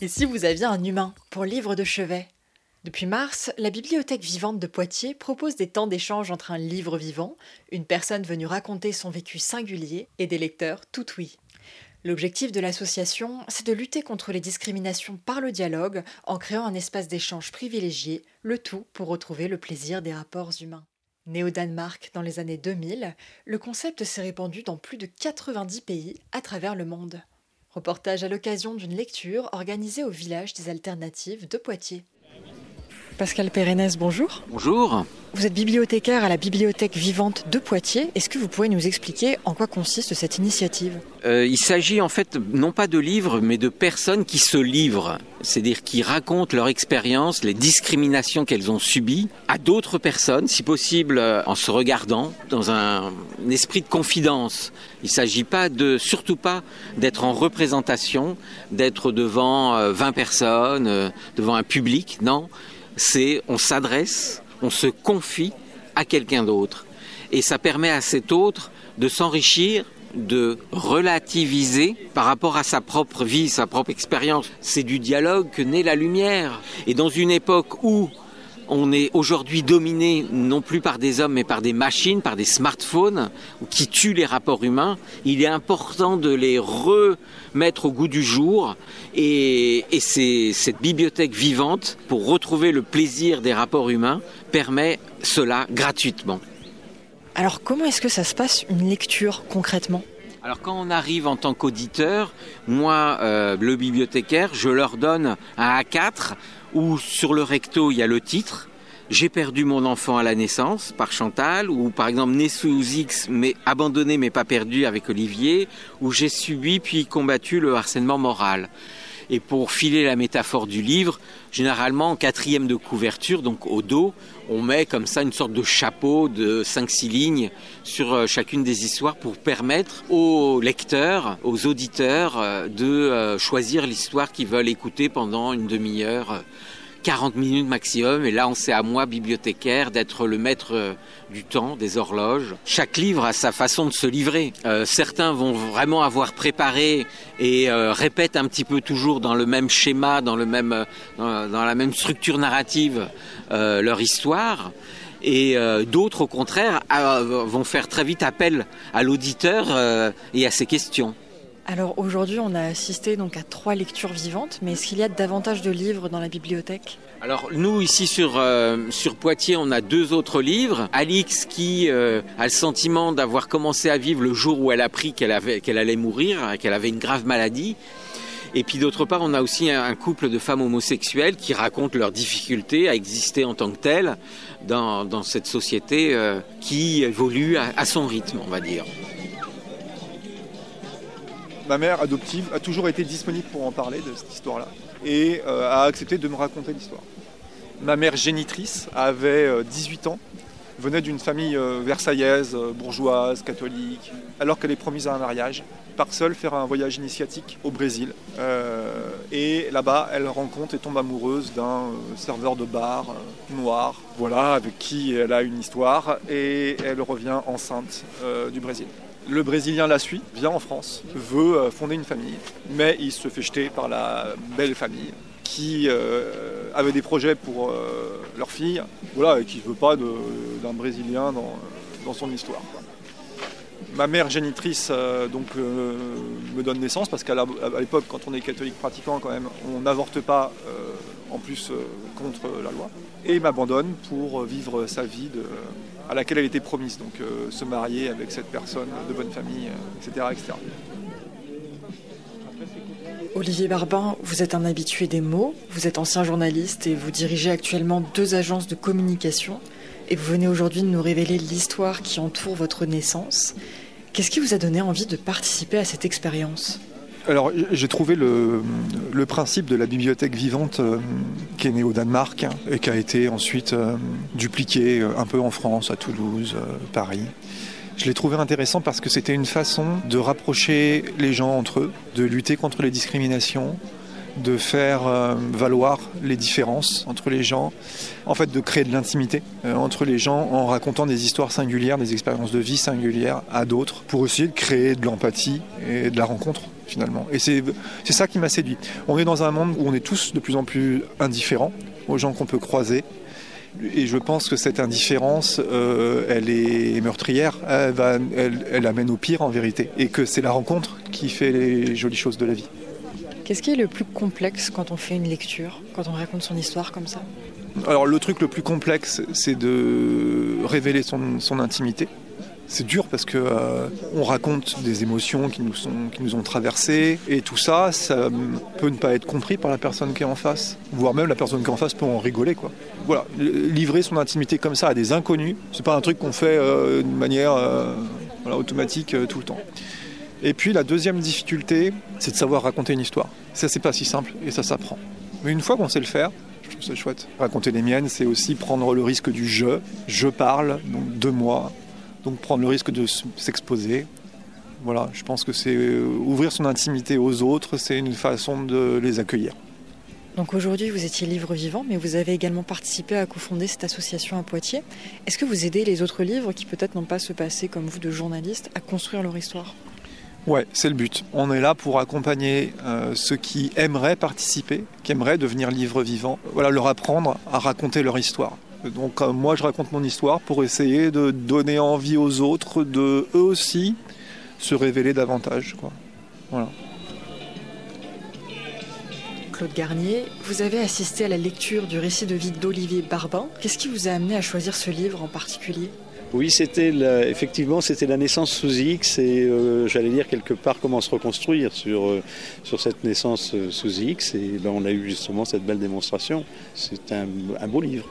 Et si vous aviez un humain pour livre de chevet? Depuis mars, la Bibliothèque vivante de Poitiers propose des temps d'échange entre un livre vivant, une personne venue raconter son vécu singulier et des lecteurs tout oui. L'objectif de l'association, c'est de lutter contre les discriminations par le dialogue en créant un espace d'échange privilégié, le tout pour retrouver le plaisir des rapports humains. Né au Danemark dans les années 2000, le concept s'est répandu dans plus de 90 pays à travers le monde. Reportage à l'occasion d'une lecture organisée au village des alternatives de Poitiers. Pascal Pérennes, bonjour. Bonjour. Vous êtes bibliothécaire à la Bibliothèque vivante de Poitiers. Est-ce que vous pouvez nous expliquer en quoi consiste cette initiative? Euh, Il s'agit en fait non pas de livres, mais de personnes qui se livrent, c'est-à-dire qui racontent leur expérience, les discriminations qu'elles ont subies à d'autres personnes, si possible euh, en se regardant dans un, esprit de confidence. Il ne s'agit pas de, surtout pas d'être en représentation, d'être devant 20 euh, personnes, devant un public, non c'est on s'adresse, on se confie à quelqu'un d'autre. Et ça permet à cet autre de s'enrichir, de relativiser par rapport à sa propre vie, sa propre expérience. C'est du dialogue que naît la lumière. Et dans une époque où on est aujourd'hui dominé non plus par des hommes mais par des machines, par des smartphones qui tuent les rapports humains. Il est important de les remettre au goût du jour et, c'est cette bibliothèque vivante pour retrouver le plaisir des rapports humains permet cela gratuitement. Alors comment est-ce que ça se passe une lecture concrètement? Alors quand on arrive en tant qu'auditeur, moi, euh, le bibliothécaire, je leur donne un A4 où sur le recto il y a le titre. J'ai perdu mon enfant à la naissance par Chantal, ou par exemple né sous X mais abandonné mais pas perdu avec Olivier, où j'ai subi puis combattu le harcèlement moral. Et pour filer la métaphore du livre, généralement en quatrième de couverture, donc au dos, on met comme ça une sorte de chapeau de 5-6 lignes sur euh, chacune des histoires pour permettre aux lecteurs, aux auditeurs euh, de euh, choisir l'histoire qu'ils veulent écouter pendant une demi-heure 40 minutes maximum. Et là, on sait à moi, bibliothécaire, d'être le maître euh, du temps, des horloges. Chaque livre a sa façon de se livrer. Euh, certains vont vraiment avoir préparé et euh, répètent un petit peu toujours dans le même schéma, dans, le même, dans, la même structure narrative leur histoire. Et d'autres, au contraire, vont faire très vite appel à l'auditeur et à ses questions. Alors aujourd'hui, on a assisté donc à trois lectures vivantes, mais est-ce qu'il y a davantage de livres dans la bibliothèque? Alors nous ici sur euh, sur Poitiers, on a deux autres livres. Alix qui euh, a le sentiment d'avoir commencé à vivre le jour où elle a appris qu'elle avait qu'elle allait mourir, qu'elle avait une grave maladie. Et puis d'autre part, on a aussi un, couple de femmes homosexuelles qui racontent leurs difficultés à exister en tant que telles dans, dans cette société euh, qui évolue à son rythme, on va dire ma mère adoptive a toujours été disponible pour en parler de cette histoire-là et euh, a accepté de me raconter l'histoire. Ma mère génitrice avait 18 euh, ans, venait d'une famille euh, versaillaise, bourgeoise, catholique, alors qu'elle est promise à un mariage, part seule faire un voyage initiatique au Brésil. et là-bas, elle rencontre et tombe amoureuse d'un serveur de bar noir, voilà, avec qui elle a une histoire, et elle revient enceinte du Brésil. Le Brésilien la suit, vient en France, veut euh, fonder une famille, mais il se fait jeter par la belle famille qui euh, avait des projets pour euh, leur fille, voilà, et qui ne veut pas d'un Brésilien dans, son histoire. Ma mère génitrice donc me donne naissance parce qu'à l'époque, quand on est catholique pratiquant, quand même, on n'avorte pas en plus contre la loi, et m'abandonne pour vivre sa vie de, à laquelle elle était promise, donc euh, se marier avec cette personne de bonne famille, euh, etc. Olivier Barbin, vous êtes un habitué des mots, vous êtes ancien journaliste et vous dirigez actuellement deux agences de communication et vous venez aujourd'hui de nous révéler l'histoire qui entoure votre naissance. Qu'est-ce qui vous a donné envie de participer à cette expérience? Alors j'ai trouvé le, principe de la bibliothèque vivante euh, qui est né au Danemark hein, et qui a été ensuite euh, dupliqué un peu en France, à Toulouse, Paris. Je l'ai trouvé intéressant parce que c'était une façon de rapprocher les gens entre eux, de lutter contre les discriminations, de faire euh, valoir les différences entre les gens, en fait de créer de l'intimité euh, entre les gens en racontant des histoires singulières, des expériences de vie singulières à d'autres, pour essayer de créer de l'empathie et de la rencontre finalement. Et c'est ça qui m'a séduit. On est dans un monde où on est tous de plus en plus indifférents aux gens qu'on peut croiser. Et je pense que cette indifférence, euh, elle est meurtrière, elle, va, elle, elle amène au pire en vérité. Et que c'est la rencontre qui fait les jolies choses de la vie. Qu'est-ce qui est le plus complexe quand on fait une lecture, quand on raconte son histoire comme ça? Alors le truc le plus complexe, c'est de révéler son, intimité. C'est dur parce que euh, on raconte des émotions qui nous, sont, qui nous ont traversées et tout ça, ça peut ne pas être compris par la personne qui est en face, voire même la personne qui est en face peut en rigoler quoi. Voilà, livrer son intimité comme ça à des inconnus, c'est pas un truc qu'on fait euh, de manière euh, automatique tout le temps. Et puis la deuxième difficulté, c'est de savoir raconter une histoire. Ça, c'est pas si simple et ça s'apprend. Mais une fois qu'on sait le faire, je trouve ça chouette. Raconter les miennes, c'est aussi prendre le risque du je. Je parle, donc de moi. Donc prendre le risque de s'exposer. Voilà, je pense que c'est euh, ouvrir son intimité aux autres, c'est une façon de les accueillir. Donc aujourd'hui, vous étiez livre vivant, mais vous avez également participé à cofonder cette association à Poitiers. Est-ce que vous aidez les autres livres qui peut-être n'ont pas se passer comme vous de journalistes à construire leur histoire? Ouais, c'est le but. On est là pour accompagner euh, ceux qui aimeraient participer, qui aimeraient devenir livres vivants, voilà, leur apprendre à raconter leur histoire. Donc euh, moi je raconte mon histoire pour essayer de donner envie aux autres de eux aussi se révéler davantage. Quoi. Voilà. Claude Garnier, vous avez assisté à la lecture du récit de vie d'Olivier Barbin. Qu'est-ce qui vous a amené à choisir ce livre en particulier? Oui, c'était effectivement c'était la naissance sous X et euh, j'allais dire quelque part comment se reconstruire sur, euh, sur cette naissance sous X et ben, on a eu justement cette belle démonstration. C'est un, beau livre.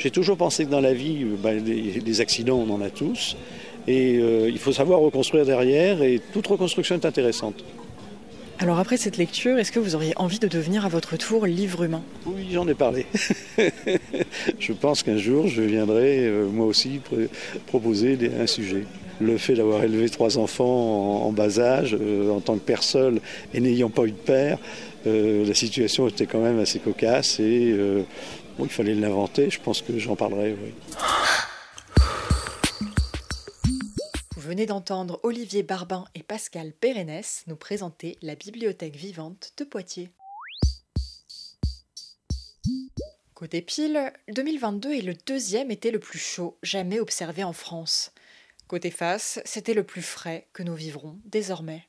J'ai toujours pensé que dans la vie, ben, des, accidents on en a tous et il faut savoir reconstruire derrière et toute reconstruction est intéressante. Alors après cette lecture, est-ce que vous auriez envie de devenir à votre tour livre humain? Oui, j'en ai parlé. je pense qu'un jour, je viendrai euh, moi aussi proposer un sujet. Le fait d'avoir élevé trois enfants en, bas âge, euh, en tant que personne et n'ayant pas eu de père, euh, la situation était quand même assez cocasse et il fallait l'inventer. Je pense que j'en parlerai. Oui. venez d'entendre Olivier Barbin et Pascal Pérennes nous présenter la bibliothèque vivante de Poitiers. Côté pile, 2022 est le deuxième été le plus chaud jamais observé en France. Côté face, c'était le plus frais que nous vivrons désormais.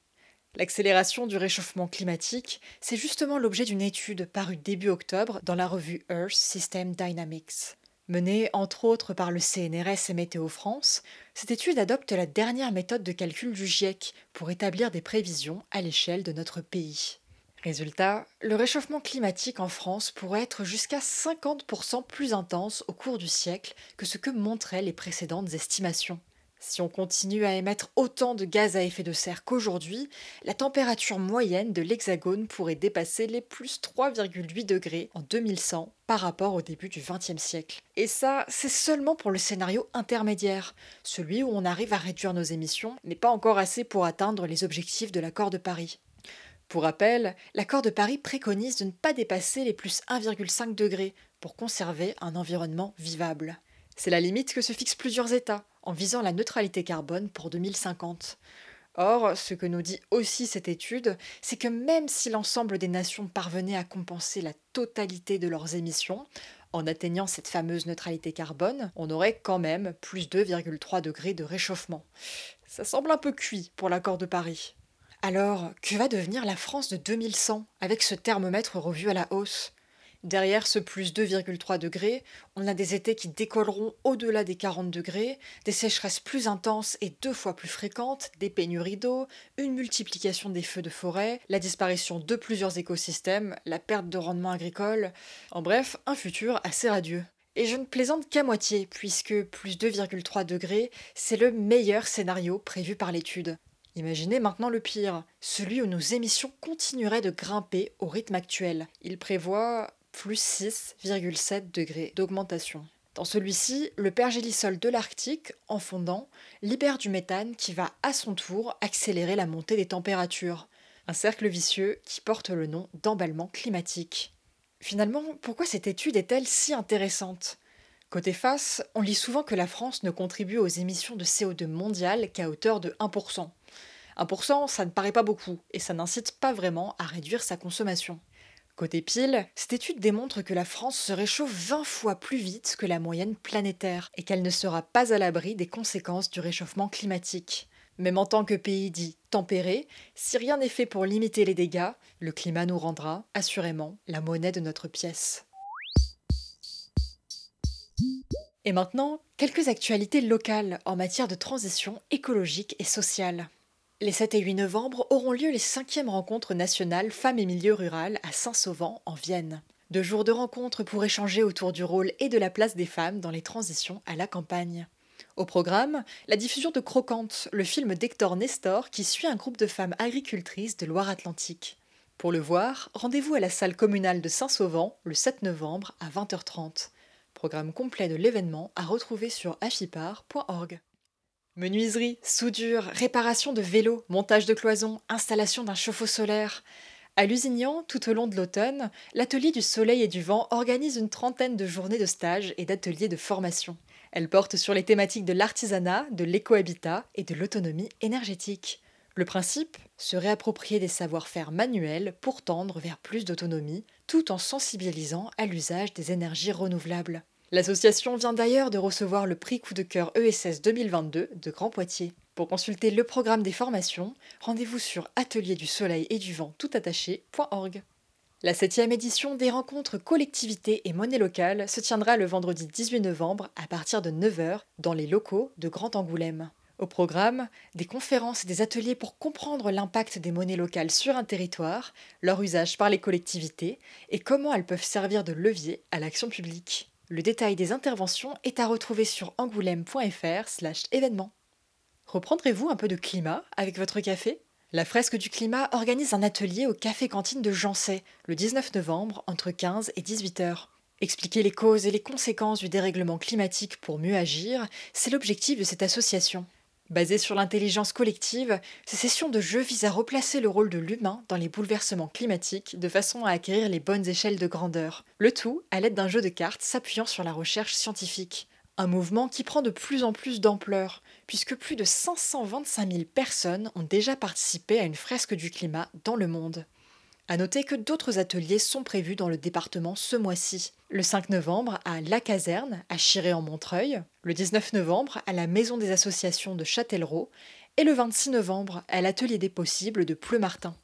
L'accélération du réchauffement climatique, c'est justement l'objet d'une étude parue début octobre dans la revue Earth System Dynamics. Menée entre autres par le CNRS et Météo France, cette étude adopte la dernière méthode de calcul du GIEC pour établir des prévisions à l'échelle de notre pays. Résultat, le réchauffement climatique en France pourrait être jusqu'à 50% plus intense au cours du siècle que ce que montraient les précédentes estimations. Si on continue à émettre autant de gaz à effet de serre qu'aujourd'hui, la température moyenne de l'Hexagone pourrait dépasser les plus 3,8 degrés en 2100 par rapport au début du XXe siècle. Et ça, c'est seulement pour le scénario intermédiaire, celui où on arrive à réduire nos émissions, mais pas encore assez pour atteindre les objectifs de l'accord de Paris. Pour rappel, l'accord de Paris préconise de ne pas dépasser les plus 1,5 degrés pour conserver un environnement vivable. C'est la limite que se fixent plusieurs États, en visant la neutralité carbone pour 2050. Or, ce que nous dit aussi cette étude, c'est que même si l'ensemble des nations parvenaient à compenser la totalité de leurs émissions, en atteignant cette fameuse neutralité carbone, on aurait quand même plus 2,3 degrés de réchauffement. Ça semble un peu cuit pour l'accord de Paris. Alors, que va devenir la France de 2100 avec ce thermomètre revu à la hausse? Derrière ce plus 2,3 degrés, on a des étés qui décolleront au-delà des 40 degrés, des sécheresses plus intenses et deux fois plus fréquentes, des pénuries d'eau, une multiplication des feux de forêt, la disparition de plusieurs écosystèmes, la perte de rendement agricole, en bref, un futur assez radieux. Et je ne plaisante qu'à moitié, puisque plus 2,3 degrés, c'est le meilleur scénario prévu par l'étude. Imaginez maintenant le pire, celui où nos émissions continueraient de grimper au rythme actuel. Il prévoit plus 6,7 degrés d'augmentation. Dans celui-ci, le pergélisol de l'Arctique, en fondant, libère du méthane qui va à son tour accélérer la montée des températures. Un cercle vicieux qui porte le nom d'emballement climatique. Finalement, pourquoi cette étude est-elle si intéressante? Côté face, on lit souvent que la France ne contribue aux émissions de CO2 mondiales qu'à hauteur de 1%. 1%, ça ne paraît pas beaucoup, et ça n'incite pas vraiment à réduire sa consommation. Côté pile, cette étude démontre que la France se réchauffe 20 fois plus vite que la moyenne planétaire et qu'elle ne sera pas à l'abri des conséquences du réchauffement climatique. Même en tant que pays dit tempéré, si rien n'est fait pour limiter les dégâts, le climat nous rendra, assurément, la monnaie de notre pièce. Et maintenant, quelques actualités locales en matière de transition écologique et sociale. Les 7 et 8 novembre auront lieu les cinquièmes rencontres nationales Femmes et Milieux Rural à Saint-Sauvent, en Vienne. Deux jours de rencontres pour échanger autour du rôle et de la place des femmes dans les transitions à la campagne. Au programme, la diffusion de Croquante, le film d'Hector Nestor qui suit un groupe de femmes agricultrices de Loire-Atlantique. Pour le voir, rendez-vous à la salle communale de Saint-Sauvent le 7 novembre à 20h30. Programme complet de l'événement à retrouver sur afipar.org. Menuiserie, soudure, réparation de vélos, montage de cloisons, installation d'un chauffe-eau solaire. À Lusignan, tout au long de l'automne, l'Atelier du Soleil et du Vent organise une trentaine de journées de stages et d'ateliers de formation. Elle porte sur les thématiques de l'artisanat, de l'écohabitat et de l'autonomie énergétique. Le principe? Se réapproprier des savoir-faire manuels pour tendre vers plus d'autonomie, tout en sensibilisant à l'usage des énergies renouvelables. L'association vient d'ailleurs de recevoir le prix coup de cœur ESS 2022 de Grand Poitiers. Pour consulter le programme des formations, rendez-vous sur atelier du soleil et du vent toutattaché.org. La septième édition des rencontres collectivités et monnaie locale se tiendra le vendredi 18 novembre à partir de 9h dans les locaux de Grand Angoulême. Au programme, des conférences et des ateliers pour comprendre l'impact des monnaies locales sur un territoire, leur usage par les collectivités et comment elles peuvent servir de levier à l'action publique. Le détail des interventions est à retrouver sur angoulême.fr/slash événements. Reprendrez-vous un peu de climat avec votre café? La fresque du climat organise un atelier au café cantine de Jancet le 19 novembre entre 15 et 18 heures. Expliquer les causes et les conséquences du dérèglement climatique pour mieux agir, c'est l'objectif de cette association. Basée sur l'intelligence collective, ces sessions de jeu visent à replacer le rôle de l'humain dans les bouleversements climatiques de façon à acquérir les bonnes échelles de grandeur. Le tout à l'aide d'un jeu de cartes s'appuyant sur la recherche scientifique. Un mouvement qui prend de plus en plus d'ampleur, puisque plus de 525 000 personnes ont déjà participé à une fresque du climat dans le monde. À noter que d'autres ateliers sont prévus dans le département ce mois-ci. Le 5 novembre à La Caserne, à Chiré-en-Montreuil, le 19 novembre à la Maison des associations de Châtellerault et le 26 novembre à l'Atelier des possibles de Pleumartin.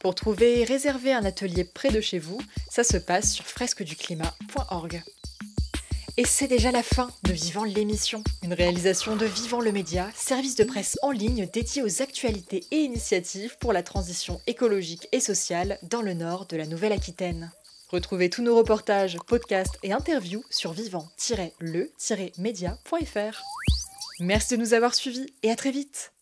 Pour trouver et réserver un atelier près de chez vous, ça se passe sur fresqueduclimat.org. Et c'est déjà la fin de Vivant l'émission, une réalisation de Vivant le Média, service de presse en ligne dédié aux actualités et initiatives pour la transition écologique et sociale dans le nord de la Nouvelle-Aquitaine. Retrouvez tous nos reportages, podcasts et interviews sur vivant-le-média.fr. Merci de nous avoir suivis et à très vite